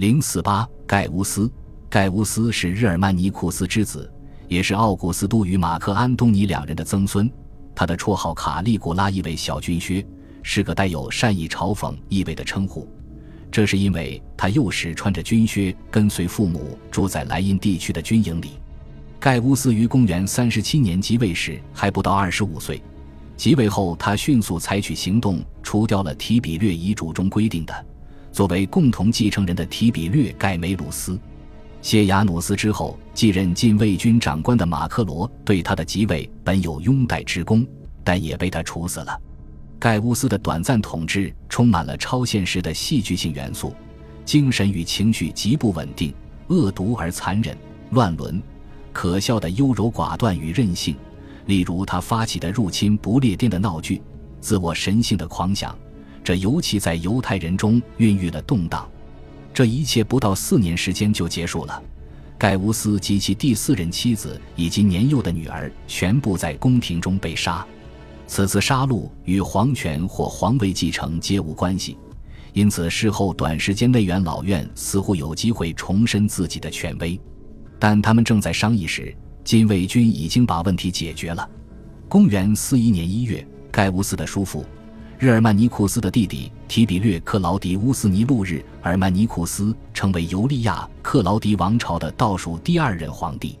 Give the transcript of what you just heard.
零四八盖乌斯，盖乌斯是日耳曼尼库斯之子，也是奥古斯都与马克安东尼两人的曾孙。他的绰号卡利古拉意为小军靴，是个带有善意嘲讽意味的称呼。这是因为他幼时穿着军靴，跟随父母住在莱茵地区的军营里。盖乌斯于公元三十七年即位时还不到二十五岁，即位后他迅速采取行动，除掉了提比略遗嘱中规定的。作为共同继承人的提比略盖梅鲁斯，谢亚努斯之后继任禁卫军长官的马克罗对他的即位本有拥戴之功，但也被他处死了。盖乌斯的短暂统治充满了超现实的戏剧性元素，精神与情绪极不稳定，恶毒而残忍，乱伦，可笑的优柔寡断与任性，例如他发起的入侵不列颠的闹剧，自我神性的狂想。这尤其在犹太人中孕育了动荡，这一切不到四年时间就结束了。盖乌斯及其第四任妻子以及年幼的女儿全部在宫廷中被杀。此次杀戮与皇权或皇位继承皆无关系，因此事后短时间内元老院似乎有机会重申自己的权威。但他们正在商议时，禁卫军已经把问题解决了。公元四一年一月，盖乌斯的叔父。日耳曼尼库斯的弟弟提比略克劳迪乌斯尼禄日耳曼尼库斯成为尤利亚克劳迪王朝的倒数第二任皇帝。